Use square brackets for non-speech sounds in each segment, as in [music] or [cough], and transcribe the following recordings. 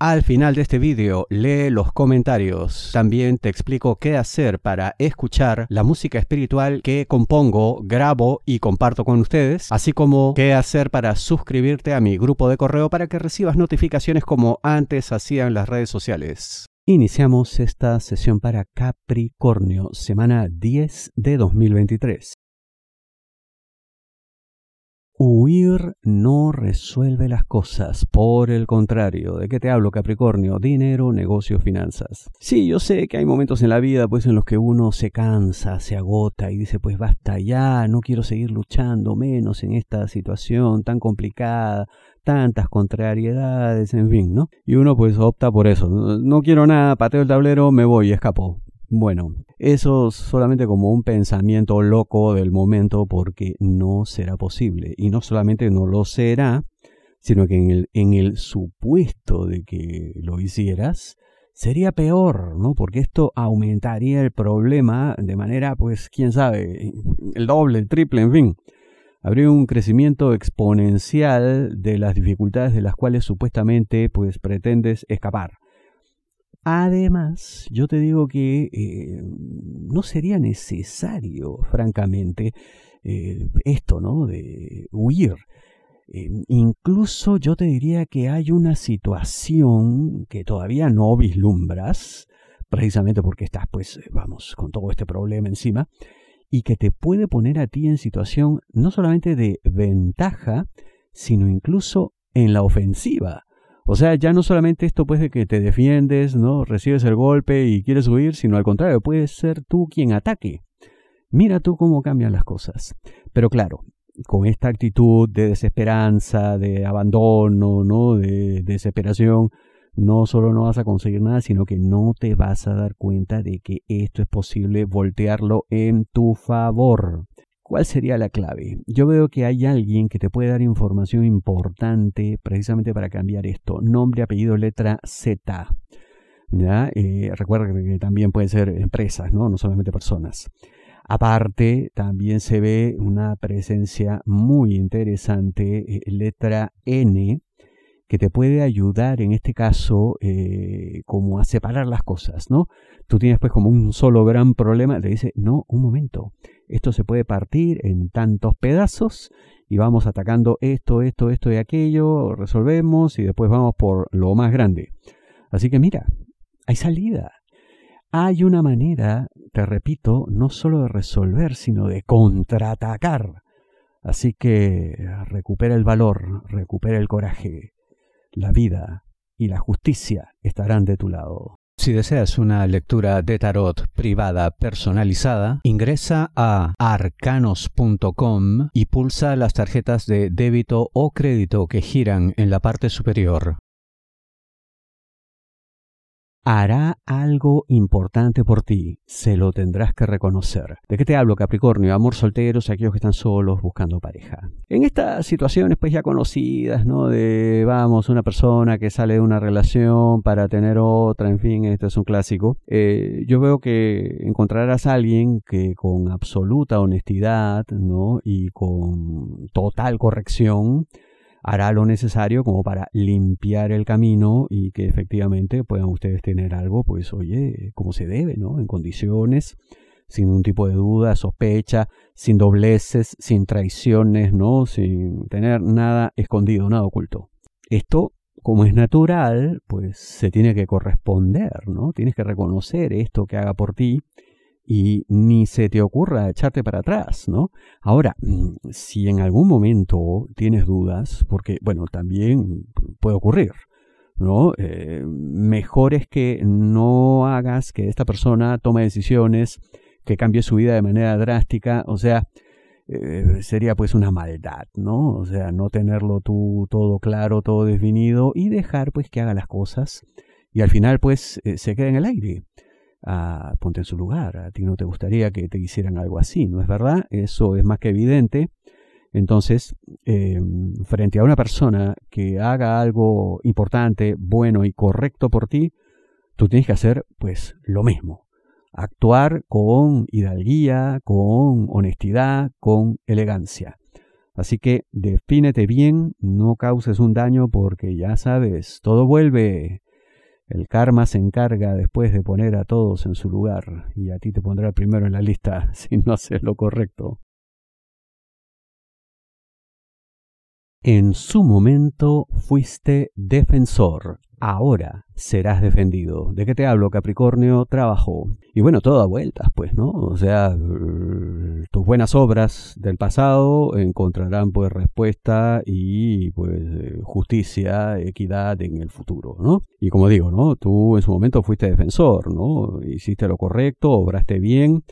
al final de este vídeo lee los comentarios. También te explico qué hacer para escuchar la música espiritual que compongo, grabo y comparto con ustedes, así como qué hacer para suscribirte a mi grupo de correo para que recibas notificaciones como antes hacían las redes sociales. Iniciamos esta sesión para Capricornio, semana 10 de 2023. Huir no resuelve las cosas, por el contrario, ¿de qué te hablo Capricornio? Dinero, negocio, finanzas. Sí, yo sé que hay momentos en la vida pues en los que uno se cansa, se agota y dice pues basta ya, no quiero seguir luchando menos en esta situación tan complicada, tantas contrariedades, en fin, ¿no? Y uno pues opta por eso, no quiero nada, pateo el tablero, me voy escapo. Bueno, eso solamente como un pensamiento loco del momento porque no será posible. Y no solamente no lo será, sino que en el, en el supuesto de que lo hicieras, sería peor, ¿no? Porque esto aumentaría el problema de manera, pues, quién sabe, el doble, el triple, en fin. Habría un crecimiento exponencial de las dificultades de las cuales supuestamente, pues, pretendes escapar. Además, yo te digo que eh, no sería necesario, francamente, eh, esto, ¿no? De huir. Eh, incluso yo te diría que hay una situación que todavía no vislumbras, precisamente porque estás, pues, vamos, con todo este problema encima, y que te puede poner a ti en situación no solamente de ventaja, sino incluso en la ofensiva. O sea, ya no solamente esto pues de que te defiendes, ¿no? Recibes el golpe y quieres huir, sino al contrario, puedes ser tú quien ataque. Mira tú cómo cambian las cosas. Pero claro, con esta actitud de desesperanza, de abandono, ¿no? De, desesperación, no solo no vas a conseguir nada, sino que no te vas a dar cuenta de que esto es posible voltearlo en tu favor. ¿Cuál sería la clave? Yo veo que hay alguien que te puede dar información importante precisamente para cambiar esto. Nombre, apellido, letra Z. Eh, recuerda que también pueden ser empresas, ¿no? no solamente personas. Aparte, también se ve una presencia muy interesante, eh, letra N, que te puede ayudar en este caso eh, como a separar las cosas, ¿no? Tú tienes pues como un solo gran problema, te dice, no, un momento, esto se puede partir en tantos pedazos y vamos atacando esto, esto, esto y aquello, resolvemos y después vamos por lo más grande. Así que mira, hay salida. Hay una manera, te repito, no solo de resolver, sino de contraatacar. Así que recupera el valor, recupera el coraje. La vida y la justicia estarán de tu lado. Si deseas una lectura de tarot privada personalizada, ingresa a arcanos.com y pulsa las tarjetas de débito o crédito que giran en la parte superior hará algo importante por ti, se lo tendrás que reconocer. ¿De qué te hablo, Capricornio? Amor solteros, aquellos que están solos buscando pareja. En estas situaciones pues ya conocidas, ¿no? De, vamos, una persona que sale de una relación para tener otra, en fin, esto es un clásico. Eh, yo veo que encontrarás a alguien que con absoluta honestidad, ¿no? Y con total corrección, hará lo necesario como para limpiar el camino y que efectivamente puedan ustedes tener algo, pues oye, como se debe, ¿no? En condiciones, sin un tipo de duda, sospecha, sin dobleces, sin traiciones, ¿no? Sin tener nada escondido, nada oculto. Esto, como es natural, pues se tiene que corresponder, ¿no? Tienes que reconocer esto que haga por ti y ni se te ocurra echarte para atrás, ¿no? Ahora, mm, si en algún momento tienes dudas, porque, bueno, también puede ocurrir, ¿no? Eh, mejor es que no hagas que esta persona tome decisiones, que cambie su vida de manera drástica, o sea, eh, sería pues una maldad, ¿no? O sea, no tenerlo tú todo claro, todo definido y dejar pues que haga las cosas y al final pues eh, se queda en el aire. Ponte en su lugar, a ti no te gustaría que te hicieran algo así, ¿no es verdad? Eso es más que evidente. Entonces, eh, frente a una persona que haga algo importante, bueno y correcto por ti, tú tienes que hacer pues lo mismo. Actuar con hidalguía, con honestidad, con elegancia. Así que defínete bien, no causes un daño porque ya sabes, todo vuelve. El karma se encarga después de poner a todos en su lugar y a ti te pondrá primero en la lista [laughs] si no haces lo correcto. En su momento fuiste defensor, ahora serás defendido. ¿De qué te hablo, Capricornio? Trabajo. Y bueno, todo a vueltas, pues, ¿no? O sea, tus buenas obras del pasado encontrarán pues respuesta y pues justicia, equidad en el futuro, ¿no? Y como digo, ¿no? Tú en su momento fuiste defensor, ¿no? Hiciste lo correcto, obraste bien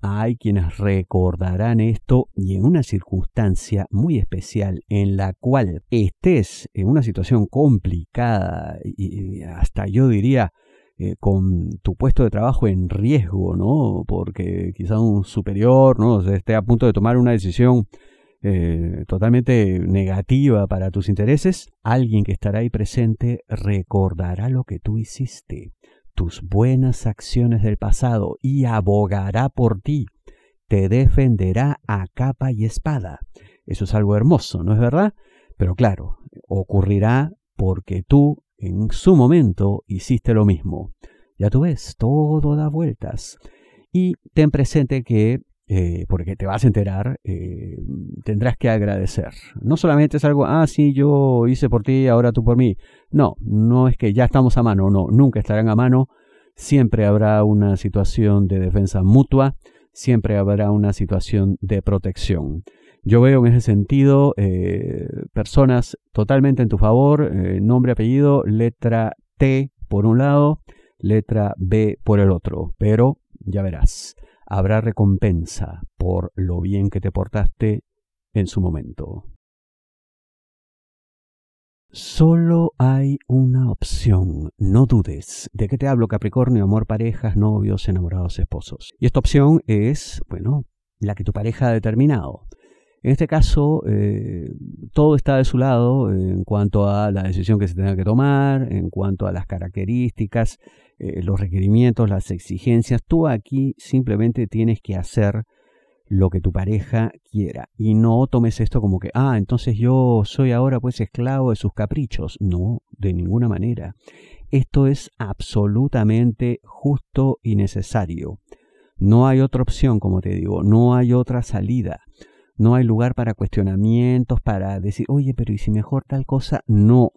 hay quienes recordarán esto y en una circunstancia muy especial en la cual estés en una situación complicada y hasta yo diría eh, con tu puesto de trabajo en riesgo, ¿no? Porque quizá un superior, ¿no? esté a punto de tomar una decisión eh, totalmente negativa para tus intereses, alguien que estará ahí presente recordará lo que tú hiciste tus buenas acciones del pasado y abogará por ti, te defenderá a capa y espada. Eso es algo hermoso, ¿no es verdad? Pero claro, ocurrirá porque tú en su momento hiciste lo mismo. Ya tú ves, todo da vueltas. Y ten presente que, eh, porque te vas a enterar, eh, tendrás que agradecer. No solamente es algo, ah, sí, yo hice por ti, ahora tú por mí. No, no es que ya estamos a mano, no, nunca estarán a mano. Siempre habrá una situación de defensa mutua, siempre habrá una situación de protección. Yo veo en ese sentido eh, personas totalmente en tu favor, nombre, apellido, letra T por un lado, letra B por el otro, pero ya verás, habrá recompensa por lo bien que te portaste en su momento. Solo hay una opción, no dudes. ¿De qué te hablo, Capricornio? Amor, parejas, novios, enamorados, esposos. Y esta opción es, bueno, la que tu pareja ha determinado. En este caso, eh, todo está de su lado en cuanto a la decisión que se tenga que tomar, en cuanto a las características, eh, los requerimientos, las exigencias. Tú aquí simplemente tienes que hacer lo que tu pareja quiera. Y no tomes esto como que, ah, entonces yo soy ahora pues esclavo de sus caprichos. No, de ninguna manera. Esto es absolutamente justo y necesario. No hay otra opción, como te digo, no hay otra salida. No hay lugar para cuestionamientos, para decir, oye, pero ¿y si mejor tal cosa? No,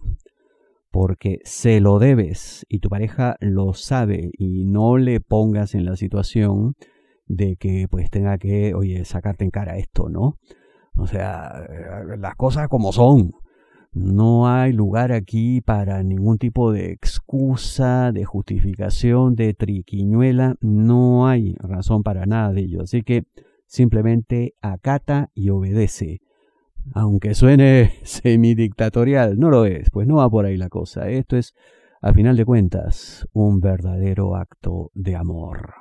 porque se lo debes y tu pareja lo sabe y no le pongas en la situación de que pues tenga que, oye, sacarte en cara esto, ¿no? O sea, eh, las cosas como son. No hay lugar aquí para ningún tipo de excusa, de justificación, de triquiñuela. No hay razón para nada de ello. Así que simplemente acata y obedece. Aunque suene [laughs] semidictatorial, no lo es, pues no va por ahí la cosa. Esto es, a final de cuentas, un verdadero acto de amor.